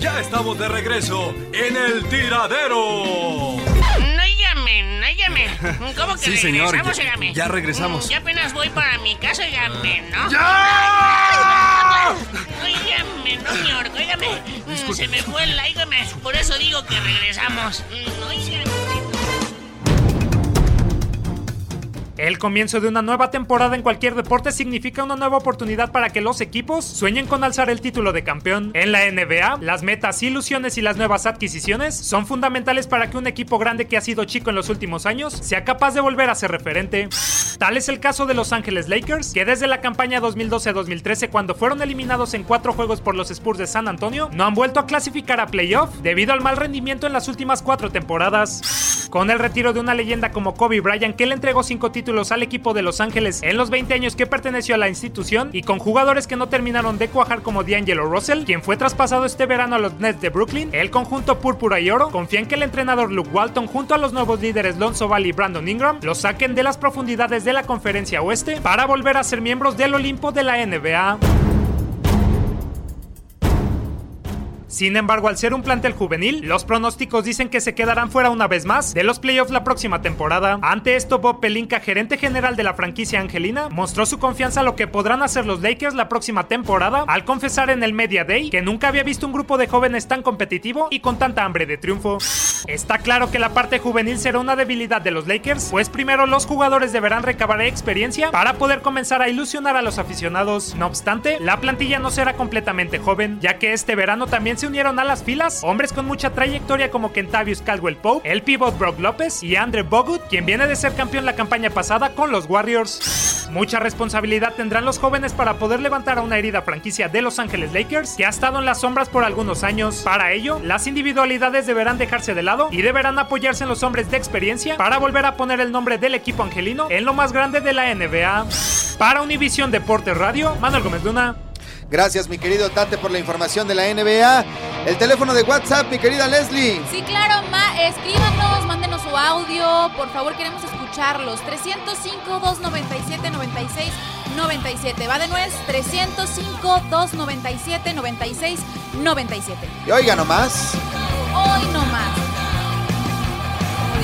Ya estamos de regreso en el tiradero. No llamen, no llamen. ¿Cómo que Sí, señor, regresamos, ya- óigame? ya regresamos. Mm, Ya apenas voy para mi casa, óigame, ¿no? ¡Ya! Óigame, no, señor, óigame. Mm, Se me fue el óigame. Por eso digo que regresamos. Mm, El comienzo de una nueva temporada en cualquier deporte significa una nueva oportunidad para que los equipos sueñen con alzar el título de campeón. En la NBA, las metas, ilusiones y las nuevas adquisiciones son fundamentales para que un equipo grande que ha sido chico en los últimos años sea capaz de volver a ser referente. Tal es el caso de Los Ángeles Lakers, que desde la campaña 2012-2013, cuando fueron eliminados en cuatro juegos por los Spurs de San Antonio, no han vuelto a clasificar a playoff debido al mal rendimiento en las últimas cuatro temporadas. Con el retiro de una leyenda como Kobe Bryant, que le entregó cinco títulos al equipo de Los Ángeles en los 20 años que perteneció a la institución, y con jugadores que no terminaron de cuajar como D'Angelo Russell, quien fue traspasado este verano a los Nets de Brooklyn, el conjunto púrpura y oro confía en que el entrenador Luke Walton, junto a los nuevos líderes Lonzo Ball y Brandon Ingram, los saquen de las profundidades de la conferencia oeste para volver a ser miembros del Olimpo de la NBA. Sin embargo, al ser un plantel juvenil, los pronósticos dicen que se quedarán fuera una vez más de los playoffs la próxima temporada. Ante esto, Bob Pelinka, gerente general de la franquicia angelina, mostró su confianza a lo que podrán hacer los Lakers la próxima temporada al confesar en el Media Day que nunca había visto un grupo de jóvenes tan competitivo y con tanta hambre de triunfo. Está claro que la parte juvenil será una debilidad de los Lakers, pues primero los jugadores deberán recabar experiencia para poder comenzar a ilusionar a los aficionados. No obstante, la plantilla no será completamente joven, ya que este verano también se unieron a las filas hombres con mucha trayectoria como Kentavious Caldwell Pope, el pivot Brock López y Andre Bogut, quien viene de ser campeón la campaña pasada con los Warriors. Mucha responsabilidad tendrán los jóvenes para poder levantar a una herida franquicia de Los Ángeles Lakers que ha estado en las sombras por algunos años. Para ello, las individualidades deberán dejarse de lado y deberán apoyarse en los hombres de experiencia para volver a poner el nombre del equipo angelino en lo más grande de la NBA. Para Univisión Deportes Radio, Manuel Gómez Luna. Gracias, mi querido Tate, por la información de la NBA. El teléfono de WhatsApp, mi querida Leslie. Sí, claro, ma, escríbanos, mándenos su audio, por favor, queremos escucharlos. 305-297-96-97. Va de nuez, 305-297-96-97. Y oiga nomás. Hoy no más. Como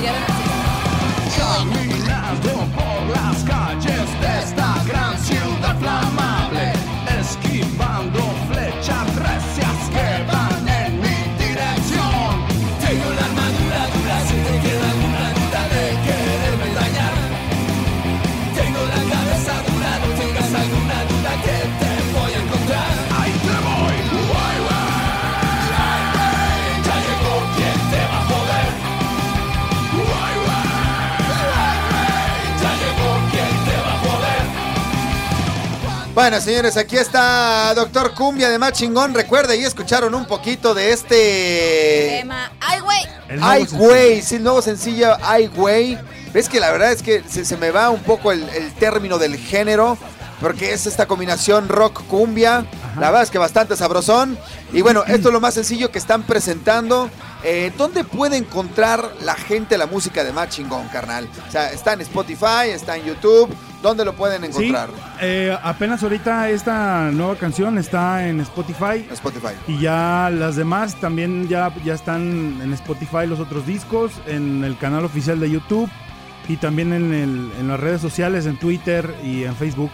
Bueno, señores, aquí está Doctor Cumbia de Más Chingón. Recuerde, y escucharon un poquito de este. Tema. ¡Ay, güey! Ay, güey, sí, el nuevo sencillo Ay, güey. Ves que la verdad es que se, se me va un poco el, el término del género, porque es esta combinación rock-cumbia. La verdad es que bastante sabrosón. Y bueno, esto es lo más sencillo que están presentando. Eh, ¿Dónde puede encontrar la gente la música de Más Chingón, carnal? O sea, está en Spotify, está en YouTube. ¿Dónde lo pueden encontrar? Sí, eh, apenas ahorita esta nueva canción está en Spotify. Spotify. Y ya las demás también ya, ya están en Spotify los otros discos, en el canal oficial de YouTube y también en, el- en las redes sociales, en Twitter y en Facebook.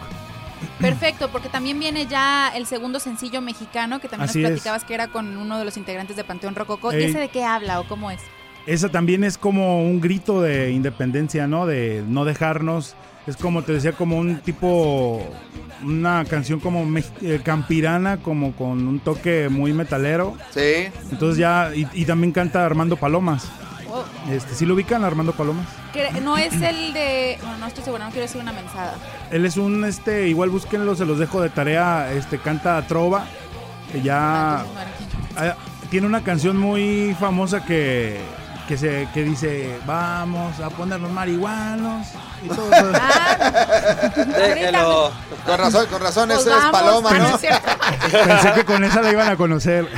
Perfecto, porque también viene ya el segundo sencillo mexicano que también Así nos es. platicabas que era con uno de los integrantes de Panteón Rococó. ¿Y ese de qué habla o cómo es? Esa también es como un grito de independencia, ¿no? De no dejarnos. Es como te decía, como un tipo, una canción como eh, campirana, como con un toque muy metalero. Sí. Entonces ya, y, y también canta Armando Palomas. Oh, Este, ¿Sí lo ubican, Armando Palomas? que no es el de... Bueno, no estoy segura, no quiero decir una mensada. Él es un, este, igual búsquenlo, se los dejo de tarea, este, canta trova, que ya ah, tiene una canción muy famosa que, que se, que dice, vamos a ponernos marihuanos y todo eso. Déjelo. Con razón, con razón, Pues ese es. Paloma, Ah, no. Pensé que con esa la iban a conocer.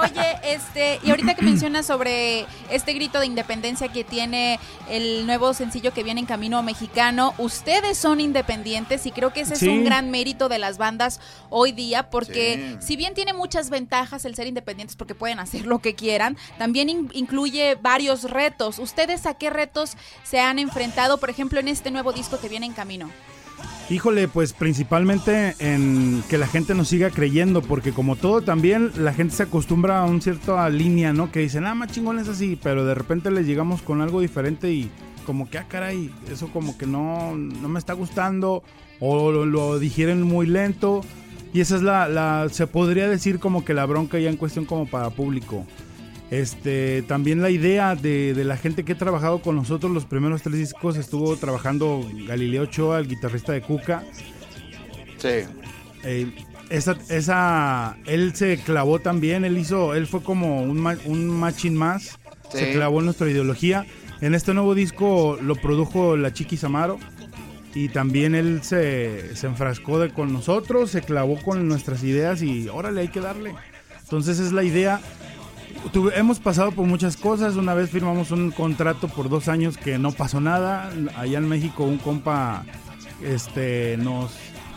Oye, este, y ahorita que mencionas sobre este grito de independencia que tiene el nuevo sencillo que viene en camino mexicano, ustedes son independientes y creo que ese Sí. es un gran mérito de las bandas hoy día, porque si bien tiene muchas ventajas el ser independientes porque pueden hacer lo que quieran, también in- incluye varios retos. ¿Ustedes a qué retos se han enfrentado, por ejemplo, en este nuevo disco que viene en camino? Híjole, pues principalmente en que la gente nos siga creyendo, porque como todo también la gente se acostumbra a un cierta línea, ¿no? Que dicen, ah, más chingón es así, pero de repente les llegamos con algo diferente y como que, ah, caray, eso como que no, no me está gustando, o lo, lo digieren muy lento, y esa es la, la, se podría decir como que la bronca ya en cuestión como para público. Este, también la idea de, de la gente que ha trabajado con nosotros los primeros tres discos estuvo trabajando Galileo Ochoa, el guitarrista de Cuca. Sí. Eh, esa, esa, él se clavó también, él hizo, él fue como un, un machín más, Sí. se clavó en nuestra ideología. En este nuevo disco lo produjo la Chiqui Samaro y también él se, se enfrascó de, con nosotros, se clavó con nuestras ideas y órale, hay que darle. Entonces es la idea. Tuve- hemos pasado por muchas cosas. Una vez firmamos un contrato por dos años que no pasó nada. Allá en México un compa este, nos,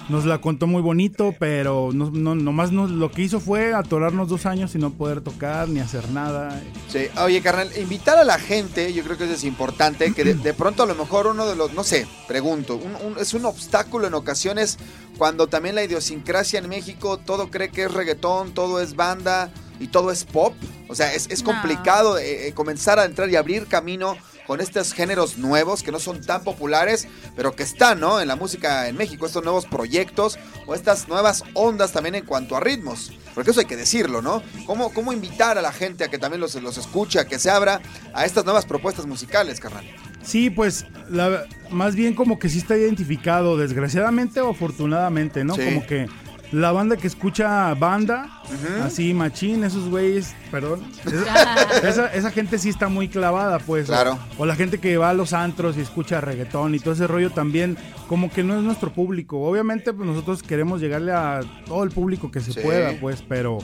nos la contó muy bonito, pero no, no, nomás nos, lo que hizo fue atorarnos dos años y no poder tocar ni hacer nada. Sí, oye, carnal, invitar a la gente, yo creo que eso es importante, que de, de pronto a lo mejor uno de los, no sé, pregunto, un- un- es un obstáculo en ocasiones cuando también la idiosincrasia en México, todo cree que es reggaetón, todo es banda y todo es pop. O sea, es, es No. complicado eh, eh, comenzar a entrar y abrir camino con estos géneros nuevos que no son tan populares, pero que están, ¿no? En la música en México, estos nuevos proyectos o estas nuevas ondas también en cuanto a ritmos. Porque eso hay que decirlo, ¿no? ¿Cómo, cómo invitar a la gente a que también los, los escuche, a que se abra a estas nuevas propuestas musicales, carnal? Sí, pues la- más bien como que sí está identificado, desgraciadamente o afortunadamente, ¿no? Sí. Como que la banda que escucha banda, así machín, esos güeyes, perdón, esa, esa- esa gente sí está muy clavada, pues. Claro. O, o la gente que va a los antros y escucha reggaetón y todo ese rollo también, como que no es nuestro público. Obviamente, pues nosotros queremos llegarle a todo el público que se Sí. pueda, pues, pero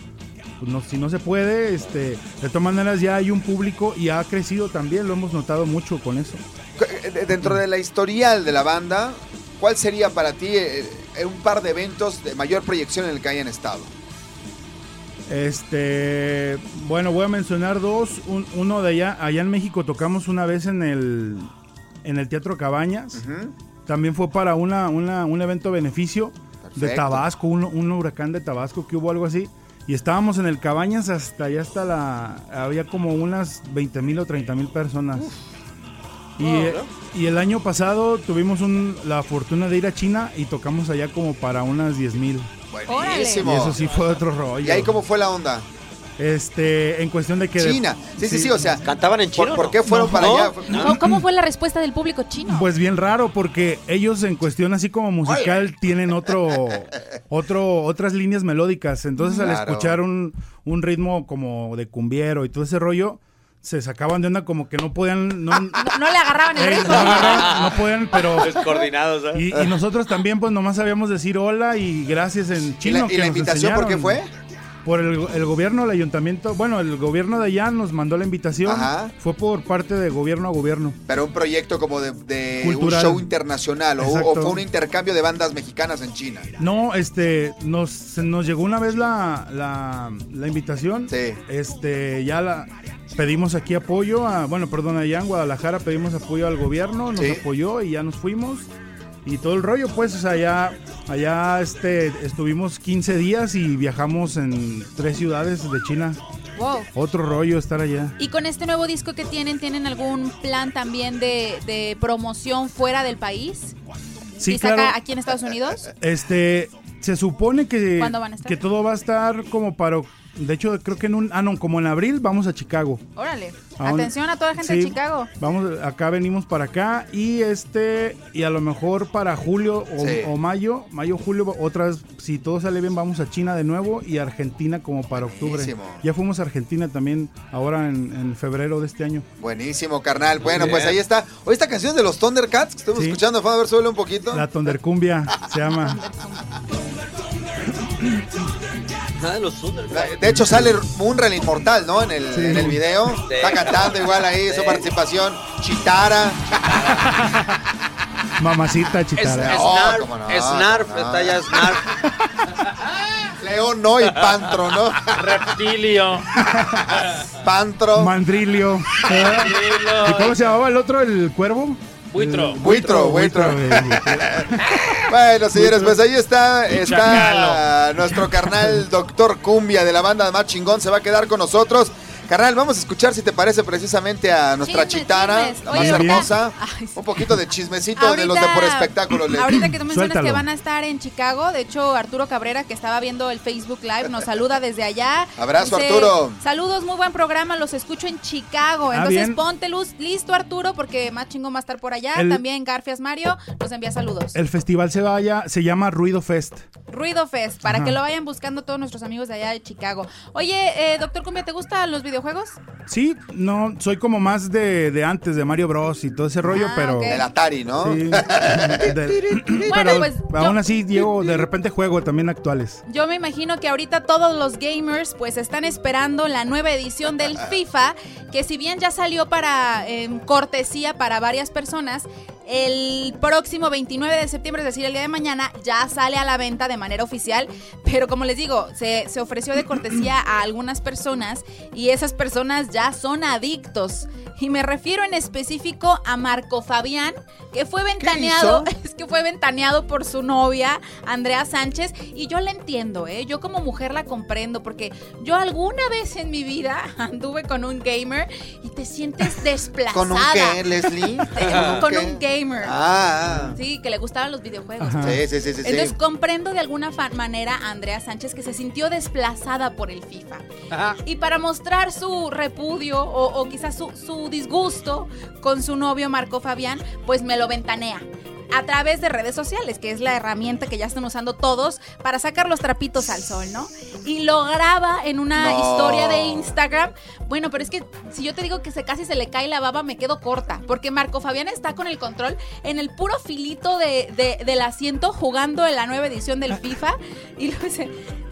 pues, no- si no se puede, este, de todas maneras ya hay un público y ha crecido también, lo hemos notado mucho con eso. Eh, Dentro de la historial de la banda, ¿cuál sería para ti eh, eh, un par de eventos de mayor proyección en el que hayan estado? Este, bueno, voy a mencionar dos. Un- uno de allá, allá en México tocamos una vez en el, en el Teatro Cabañas. También fue para una, una- un evento beneficio de. Tabasco, un, un huracán de Tabasco que hubo algo así. Y estábamos en el Cabañas hasta allá hasta la... Había como unas 20 mil o 30 mil personas. Y, eh, y el año pasado tuvimos un- la fortuna de ir a China y tocamos allá como para unas 10 mil. Buenísimo. Y eso sí fue otro rollo. ¿Y ahí cómo fue la onda? Este, en cuestión de que... China. Sí, sí, sí, o sea. ¿Cantaban en chino? ¿Por, por qué fueron No. para No. allá? ¿Cómo, cómo fue la respuesta del público chino? Pues bien raro, porque ellos en cuestión así como musical tienen otro, otro, otras líneas melódicas. Entonces al escuchar un, un ritmo como de cumbiero y todo ese rollo, se sacaban de onda como que no podían, no, no, no le agarraban el eh, ritmo. no agarraban, no podían, pero Descoordinados, ¿eh? y, y nosotros también pues nomás sabíamos decir hola y gracias en ¿Y chino. y la nos invitación por qué fue? Por el, el gobierno, el ayuntamiento, bueno, el gobierno de allá nos mandó la invitación. Ajá. Fue por parte de gobierno a gobierno. Pero un proyecto como de, de un Cultural. show internacional o, fue un intercambio de bandas mexicanas en China. No, este, nos, se nos llegó una vez la, la, la invitación. Sí. Este, ya la pedimos aquí apoyo, a, bueno, perdón, allá en Guadalajara pedimos apoyo al gobierno, nos Sí. apoyó y ya nos fuimos. Y todo el rollo, pues, o sea, allá, allá este, estuvimos 15 días y viajamos en tres ciudades de China. Wow. Otro rollo estar allá. Y con este nuevo disco que tienen, ¿tienen algún plan también de, de promoción fuera del país? Sí, ¿Quizá claro. acá, aquí en Estados Unidos? Este, se supone que, ¿Cuándo van a estar? que todo va a estar como para, de hecho, creo que en un, ah, no, como en abril vamos a Chicago. Órale. Atención a toda la gente de Chicago. Vamos, acá venimos para acá y este, y a lo mejor para julio o, Sí. o mayo, mayo, julio, otras, si todo sale bien, vamos a China de nuevo y Argentina como para octubre. Buenísimo. Ya fuimos a Argentina también ahora en, en febrero de este año. Buenísimo, carnal. Bueno, bien. pues ahí está. Oye, esta canción es de los Thundercats que estamos Sí. escuchando. A ver, suele un poquito. La Tondercumbia se llama. Los Thundercats. De hecho, sale Munra el inmortal, ¿no? En el, Sí. en el video. Sí. Está cantando igual ahí, su participación. Chitara. Mamacita Es, chitara. No, Snarf, no, Snarf, no. está ya Snarf. León no y Pantro, ¿no? Reptilio. Pantro. Mandrilio. ¿Y cómo se llamaba el otro, el cuervo? Buitro. Buitro, buitro. Bueno, señores, pues ahí está, está nuestro carnal Doctor Cumbia de la banda Más Chingón, se va a quedar con nosotros. Carnal, vamos a escuchar si te parece precisamente a nuestra Chismes, chitara, chismes. la Oye, más ahorita- hermosa. Ay, sí. Un poquito de chismecito de los de por espectáculo. le- Ahorita que tú mencionas Suéltalo. que van a estar en Chicago, de hecho Arturo Cabrera que estaba viendo el Facebook Live nos saluda desde allá. Abrazo, Arturo. Saludos, muy buen programa, los escucho en Chicago. Ah, Entonces bien. ponte luz, listo Arturo porque más chingón va a estar por allá. El- También Garfias Mario nos envía saludos. El festival se vaya, se llama Ruido Fest. Ruido Fest, para Ajá. que lo vayan buscando todos nuestros amigos de allá de Chicago. Oye, eh, doctor Cumbia, ¿te gustan los videojuegos? Sí, no, soy como más de, de antes, de Mario Bros y todo ese rollo, Ah, pero... ok. Del Atari, ¿no? Sí. De- pero pues, aún yo- así, Diego, de repente juego también actuales. Yo me imagino que ahorita todos los gamers pues están esperando la nueva edición del FIFA, que si bien ya salió para em, cortesía para varias personas, el próximo 29 de septiembre, es decir, el día de mañana, ya sale a la venta de manera oficial, pero como les digo, se, se ofreció de cortesía a algunas personas y esas personas ya son adictos. Y me refiero en específico a Marco Fabián, que fue ventaneado, es que fue ventaneado por su novia, Andrea Sánchez, y yo la entiendo, ¿eh? Yo como mujer la comprendo, porque yo alguna vez en mi vida anduve con un gamer y te sientes desplazada. ¿Con un qué, Leslie? Eh, con qué? un gamer. Ah, Sí, que le gustaban los videojuegos. Sí, sí, sí, sí. sí. Entonces comprendo de alguna manera a Andrea Sánchez que se sintió desplazada por el FIFA. Ajá. Y para mostrar su repudio o, o quizás su, su disgusto con su novio Marco Fabián, pues me lo ventanea. A través de redes sociales, que es la herramienta que ya están usando todos para sacar los trapitos al sol, ¿no? Y lo graba en una No. historia de Instagram. Bueno, pero es que si yo te digo que se casi se le cae la baba, me quedo corta. Porque Marco Fabián está con el control en el puro filito de, de- del asiento jugando en la nueva edición del FIFA. Y luego se,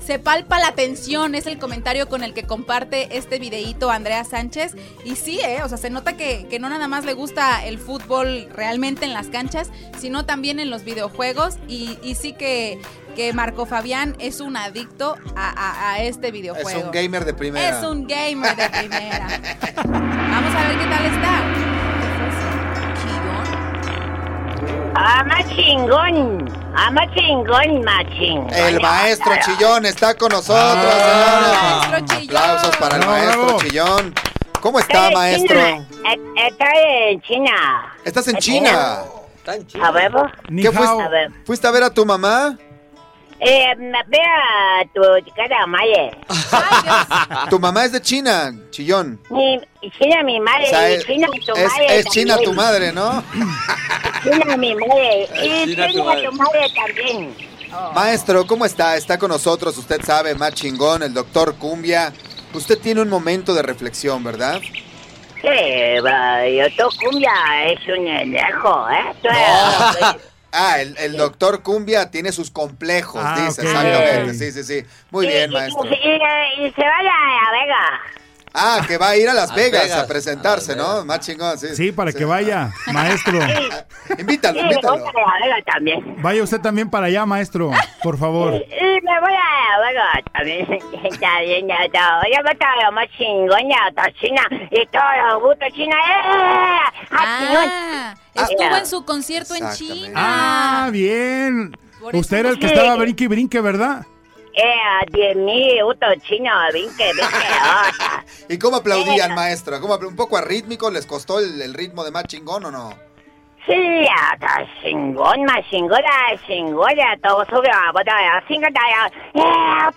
se palpa la tensión, es el comentario con el que comparte este videíto Andrea Sánchez. Y sí, ¿eh? o sea, se nota que, que no nada más le gusta el fútbol realmente en las canchas, sino también en los videojuegos. Y, y sí que, que Marco Fabián es un adicto a, a- a este videojuego. Es un gamer de primera. Es un gamer de primera. Vamos a ver qué tal está. Ah, más chingón. Ah, más chingón, más chingón. El maestro Chillón está con nosotros. Ah, señores. maestro Chillón. Aplausos para el maestro bravo. Chillón. ¿Cómo está, maestro? China. Eh, Estoy en China. ¿Estás en China? Chido. ¿A huevo? ¿Qué fuiste? A ver. ¿Fuiste a ver a tu mamá? Eh, ve a tu cara, Maye. Tu mamá es de China, chillón. Mi, China mi madre, O sea, es, China tu es- madre es China también. tu madre, ¿no? China mi madre, y China China, tu madre. tu madre también. Maestro, ¿cómo está? Está con nosotros, usted sabe, más chingón, el doctor Cumbia. Usted tiene un momento de reflexión, ¿verdad? Sí, va, yo tu cumbia es un lejos, ¿eh? Tú Ah, el, el doctor Cumbia tiene sus complejos, Ah, dice, ok, exactamente. Sí, sí, sí. Muy y, bien, y- maestro. Y, y- y se vaya a Vega. Ah, que va a ir a Las Vegas, Vegas. a presentarse, ¿no? Más chingón, sí. Sí, para que vaya, maestro. Invítalo, Sí, invítalo. voy a Vega también. Vaya usted también para allá, maestro, por favor. Y me voy a Vega también. Está bien, ya está. Yo me estaba lo más chingón, ya está China. Y todos los gustos China. ¡Eh! Ah, estuvo Ah, en su concierto en China. Ah, bien. Usted era el que sí. estaba brinque y brinque, ¿verdad? Eh, 10 mil chinos, vinque, ah. ¿Y cómo aplaudían, maestro? ¿Cómo apl- ¿Un poco arrítmico? ¿Les costó el, el ritmo de más chingón o no? Sí, está chingón, más chingón, ya chingón, ya todo sube a botar, chingón, ya. Eh,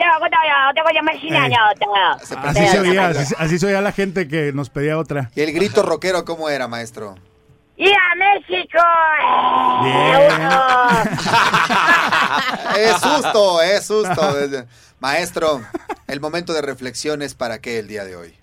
tengo. Así se oía, así, así se oía la gente que nos pedía otra. ¿Y el grito rockero cómo era, maestro? ¡Y a México! Es susto, es susto. Maestro, el momento de reflexión es para qué el día de hoy.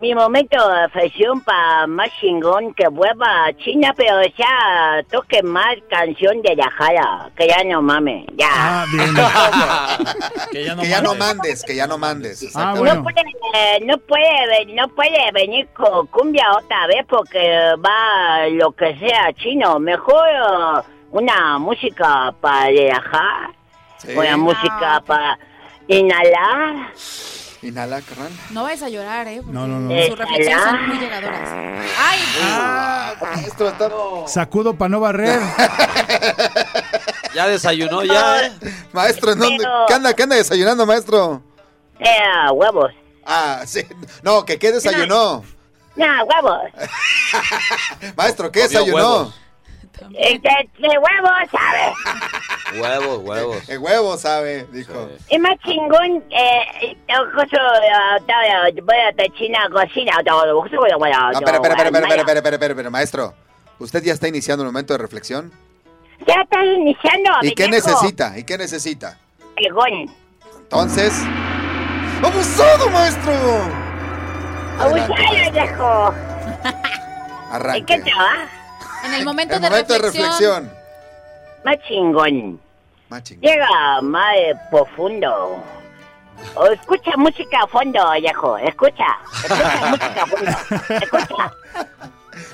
Mi momento de afección para más chingón que vuelva a China, pero ya toque más canción de la jara, que ya no mames, ya. Ah, bien. que ya no, mandes, que ya no mandes. Ah. No puede, eh, no puede, ve- no puede venir con cumbia otra vez porque va lo que sea chino. Mejor eh, una música para relajar, Sí. una música para inhalar. Inhala, carnal. No vayas a llorar, ¿eh? porque No, no, no. Sus reflexiones son muy llegadoras. ¡Ay! Ah, maestro, está... Sacudo para no barrer. Ya desayunó, ya, ¿eh? Maestro, ¿en dónde- Pero- ¿qué, anda, ¿qué anda desayunando, maestro? Eh, huevos. Ah, sí. No, que qué desayunó. No, huevos. Maestro, ¿qué desayunó? huevos. Eh, el de huevo sabe. Huevos, huevos. El huevo sabe, dijo. Es más chingón, eh, eh, eh voy a China cocina. No, espera, espera, espera, espera, espera, espera, espera, maestro. ¿Usted ya está iniciando el momento de reflexión? Ya está iniciando. ¿Y qué necesita? ¿Y qué necesita? Pegón. Entonces. ¡Abusado, maestro! ¡Abusado, viejo! Arranque. ¿En qué trabaja? En el momento, El de, momento de reflexión, reflexión. Más chingón. Más chingón. Llega más eh, profundo. O escucha música a fondo, viejo. Escucha. Escucha música a fondo. Escucha.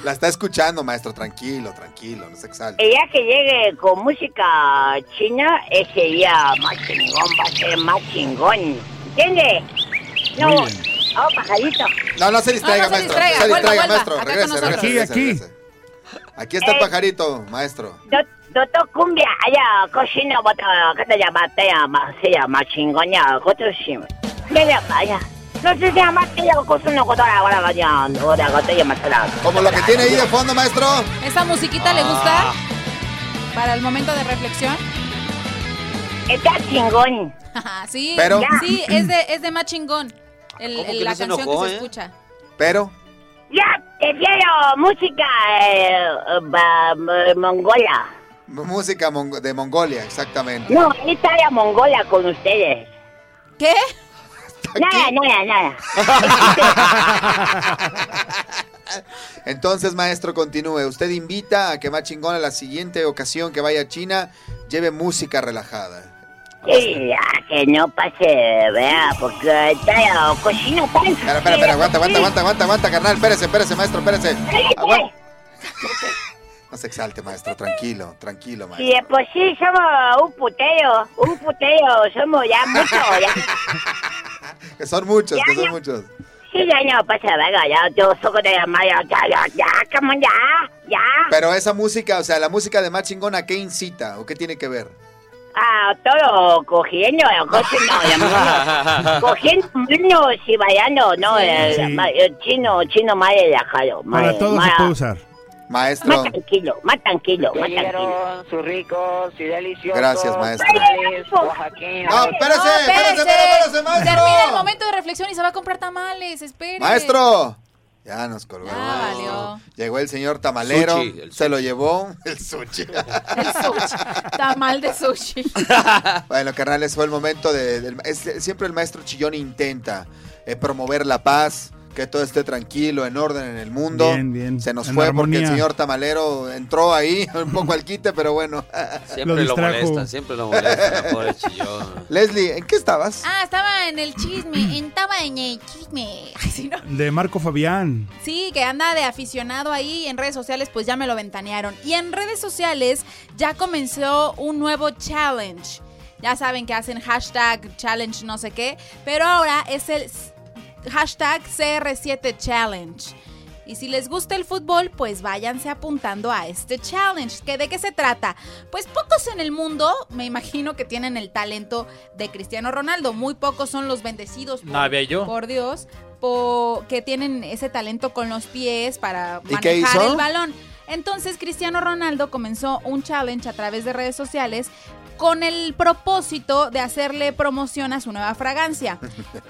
La está escuchando, maestro. Tranquilo, tranquilo, no se exalte. El día que llegue con música china, ese día más chingón va a ser más chingón. ¿Entiendes? No. Oh, pajarito. No, no se distraiga, No, no se maestro. distraiga, No se vuelva, distraiga, vuelva. maestro. Regrese, regrese, Aquí, regrese, aquí. regrese. Aquí está el Eh. pajarito, maestro. Doctor Cumbia, allá, cocina, bota, ¿qué te llama? Te llama, se llama chingón, ya, coto, sí. ¿Qué llama, ya? No sé, se llama, te llama, coto, no, coto, ahora, ahora, ya, ahora, coto, llama, será. Como lo que tiene ahí de fondo, maestro. ¿esa musiquita le gusta? Para el momento de reflexión. Está chingón. sí, Pero- sí, es de, es de más chingón. El- ¿Cómo el- la canción enojó, que se eh? escucha. Pero, Ya, te quiero música eh, eh, eh, mongola. música mongo- de Mongolia, exactamente. No, esta era mongola con ustedes. ¿Qué? Nada, nada, nada. Entonces, maestro, continúe. Usted invita a que más chingón a la siguiente ocasión que vaya a China lleve música relajada. Sí, ya, que no pase, vea, porque está cocina tan... Espera, espera, espera, aguanta, aguanta, aguanta, aguanta, aguanta, carnal. Espérese, espérese, maestro, espérese. Aguanta. No se exalte, maestro, tranquilo, tranquilo, maestro. de por sí somos un putero, un putero, somos ya muchos, ya. Que son muchos, que son muchos. Sí, ya no pasa, venga, ya, yo soy de la ya, ya, ya, come on, ya, ya. Pero esa música, o sea, la música de más chingón, ¿a qué incita o qué tiene que ver? Ah, todo cogiendo, cogiendo, cogiendo manos y bailando, no, Sí. eh, eh, chino, chino más relajado. Para todo se más- puede usar. Maestro. Más tranquilo, más tranquilo, más tranquilo. Sus ricos y deliciosos. Gracias, maestro. No, espérese, espérese, espérese, maestro. Termina el momento de reflexión y se va a comprar tamales, espere. Maestro. Ya nos colgó. Valió. Llegó el señor tamalero, Sushi, el se lo llevó el sushi. El sushi. Tamal de sushi. bueno, carnales, fue el momento de... es- siempre el maestro Chillón intenta eh, promover la paz, que todo esté tranquilo, en orden en el mundo. Bien, bien. Se nos En fue porque el señor tamalero entró ahí un poco al quite, pero bueno. Siempre Lo lo, siempre lo molesta, la pobre chillón. Leslie, ¿en qué estabas? Ah, estaba en el chisme, estaba en el chisme. Ay, sí, ¿no? De Marco Fabián. Sí, que anda de aficionado ahí en redes sociales, pues ya me lo ventanearon. Y en redes sociales ya comenzó un nuevo challenge. Ya saben que hacen hashtag challenge no sé qué, pero ahora es el hashtag CR7 challenge. Y si les gusta el fútbol, pues váyanse apuntando a este challenge. ¿Que ¿De qué se trata? Pues pocos en el mundo, me imagino que tienen el talento de Cristiano Ronaldo. Muy pocos son los bendecidos por, No había yo. por Dios, que tienen ese talento con los pies para ¿Y qué manejar el balón. Entonces Cristiano Ronaldo comenzó un challenge a través de redes sociales con el propósito de hacerle promoción a su nueva fragancia.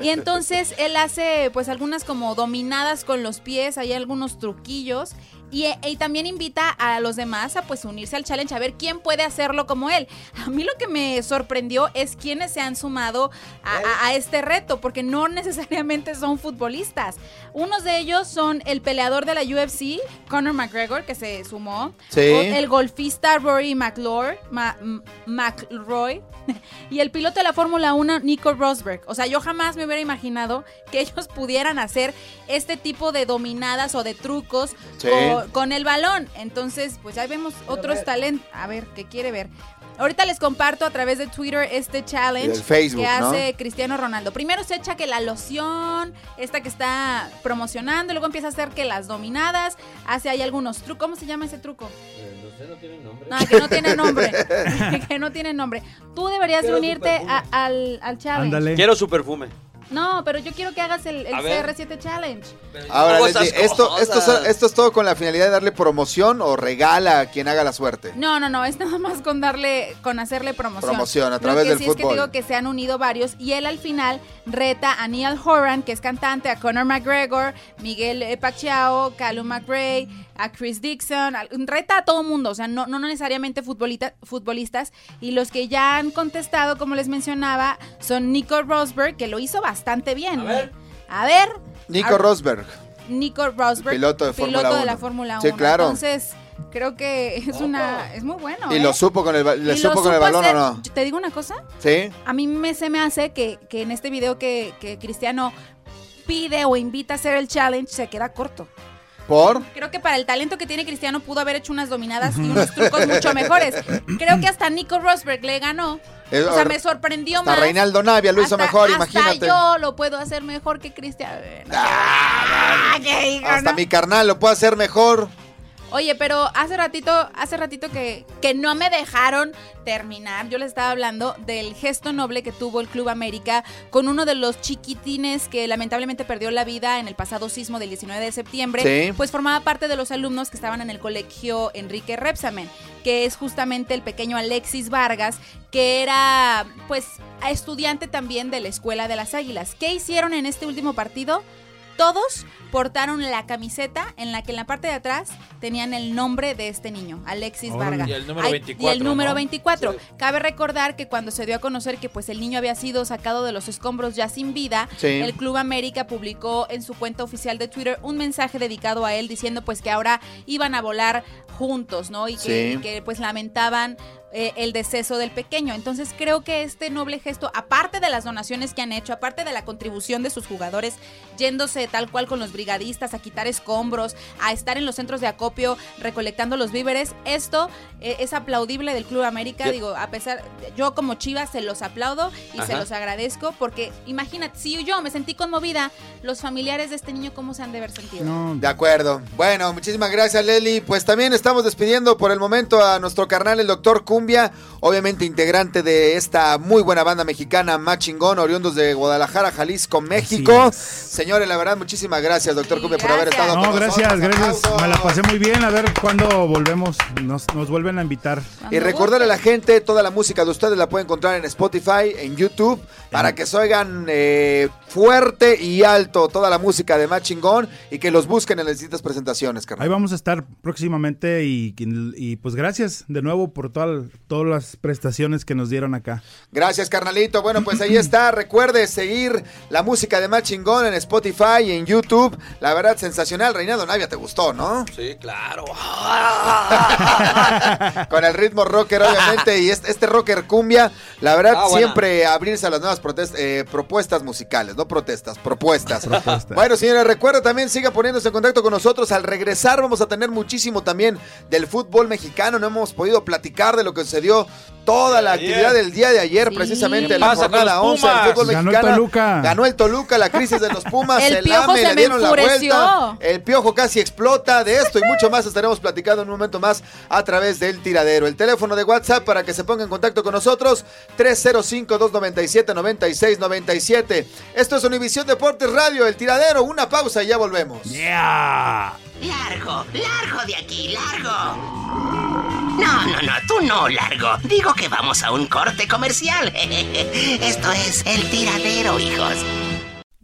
Y entonces él hace pues algunas como dominadas con los pies, hay algunos truquillos y, y también invita a los demás a pues unirse al challenge a ver quién puede hacerlo como él. A mí lo que me sorprendió es quiénes se han sumado a, a- a este reto, porque no necesariamente son futbolistas. Unos de ellos son el peleador de la UFC, Conor McGregor, que se sumó. Sí. El golfista Rory McLure, Ma- M- McIlroy. Y el piloto de la Fórmula 1, Nico Rosberg. O sea, yo jamás me hubiera imaginado que ellos pudieran hacer este tipo de dominadas o de trucos Sí. con, con el balón. Entonces, pues ahí vemos otros talentos. A ver, ¿qué quiere ver? Ahorita les comparto a través de Twitter este challenge Facebook, que ¿no? hace Cristiano Ronaldo. Primero se echa que la loción, esta que está promocionando, luego empieza a hacer que las dominadas, hace ahí algunos trucos. ¿Cómo se llama ese truco? No sé, no tiene nombre. No, que no tiene nombre. que no tiene nombre. Tú deberías Quiero unirte a- al, al challenge. Ándale. Quiero su perfume. No, pero yo quiero que hagas el, el A ver. CR7 Challenge. Ahora, ¿Cómo Leslie, esas esto, esto, es- esto es todo con la finalidad de darle promoción o regala a quien haga la suerte. No, no, no, es nada más con darle, con hacerle promoción. Promoción, a Lo través que del sí es que digo que se han unido varios y él al final reta a Neil Horan, que es cantante, a Conor McGregor, Miguel eh, Pacquiao, Callum McRae, a Chris Dixon, reta a todo mundo, o sea, no, no necesariamente futbolita- futbolistas y los que ya han contestado, como les mencionaba, son Nico Rosberg, que lo hizo bastante bien. A ver. A ver. Nico a- Rosberg. Nico Rosberg, Piloto de Fórmula piloto de 1. la Fórmula 1. Sí, claro. Entonces, creo que es una es muy bueno. ¿Y ¿eh? lo supo con el, le supo con el balón hacer. o no? Te digo una cosa, Sí. a mí me, se me hace que, que en este video que, que Cristiano pide o invita a hacer el challenge se queda corto. ¿Por? Creo que para el talento que tiene Cristiano pudo haber hecho unas dominadas y unos trucos mucho mejores. Creo que hasta Nico Rosberg le ganó. O sea, me sorprendió hasta más. Reinaldo Navia lo hizo mejor, hasta imagínate. yo lo puedo hacer mejor que Cristiano. Ah, diga, Hasta ¿no? mi carnal lo puede hacer mejor. Oye, pero hace ratito, hace ratito que, que no me dejaron terminar. Yo les estaba hablando del gesto noble que tuvo el Club América con uno de los chiquitines que lamentablemente perdió la vida en el pasado sismo del 19 de septiembre. Sí. Pues formaba parte de los alumnos que estaban en el colegio Enrique Repsamen, que es justamente el pequeño Alexis Vargas, que era pues estudiante también de la Escuela de las Águilas. ¿Qué hicieron en este último partido? Todos portaron la camiseta en la que en la parte de atrás tenían el nombre de este niño, Alexis. Vargas. Y el número Ay, 24, Y el número ¿no? 24. Cabe recordar que cuando se dio a conocer que pues el niño había sido sacado de los escombros ya sin vida, Sí. el Club América publicó en su cuenta oficial de Twitter un mensaje dedicado a él diciendo pues que ahora iban a volar juntos, ¿no? Y que, Sí. y que, pues lamentaban eh, el deceso del pequeño. Entonces creo que este noble gesto, aparte de las donaciones que han hecho, aparte de la contribución de sus jugadores, yéndose tal cual con los brigadistas a quitar escombros, a estar en los centros de acopio recolectando los víveres, esto eh, es aplaudible del Club América. Yo- Digo, a pesar, yo como Chivas se los aplaudo y se los agradezco porque imagínate, si yo me sentí conmovida, los familiares de este niño, ¿cómo se han de haber sentido? De acuerdo. Bueno, muchísimas gracias, Leli. Pues también estamos despidiendo por el momento a nuestro carnal, el doctor. Cumbia, obviamente integrante de esta muy buena banda mexicana Machingón, oriundos de Guadalajara, Jalisco, México. Señores, la verdad, muchísimas gracias, doctor Cumbia, por haber estado No, con gracias, nosotros. gracias. Me la pasé muy bien. A ver cuándo volvemos. Nos, nos vuelven a invitar. Y recordarle a la gente, toda la música de ustedes la pueden encontrar en Spotify, en YouTube, para que se oigan eh, fuerte y alto toda la música de Machingón y que los busquen en las distintas presentaciones, carnal. Ahí vamos a estar próximamente y, y, pues gracias de nuevo por toda- todas las prestaciones que nos dieron acá. Gracias, carnalito. Bueno, pues ahí está. Recuerde seguir la música de Machingón en Spotify y en YouTube. La verdad, sensacional. Reinado Navia, te gustó, ¿no? Sí, claro. Con el ritmo rocker, obviamente, y este, este rocker cumbia, la verdad, Ah, siempre abrirse a las nuevas protest- eh, propuestas musicales, no protestas, propuestas. Propuestas. Bueno, señores, recuerda también, siga poniéndose en contacto con nosotros. Al regresar vamos a tener muchísimo también del fútbol mexicano. No hemos podido platicar de lo que sucedió toda la Ayer. actividad del día de ayer, precisamente en la jornada los 11 del fútbol Ganó el mexicano. Toluca. Ganó el Toluca, la crisis de los Pumas. El el Piojo AME se le dieron la vuelta. El piojo casi explota. De esto y mucho más estaremos platicando en un momento más a través del tiradero. El teléfono de WhatsApp para que se ponga en contacto con nosotros: 305-297-9697. Esto es Univisión Deportes Radio, el tiradero. Una pausa y ya volvemos. Largo, largo de aquí, largo. No, no, no, tú no, largo. Digo que vamos a un corte comercial. Esto es el tiradero, hijos.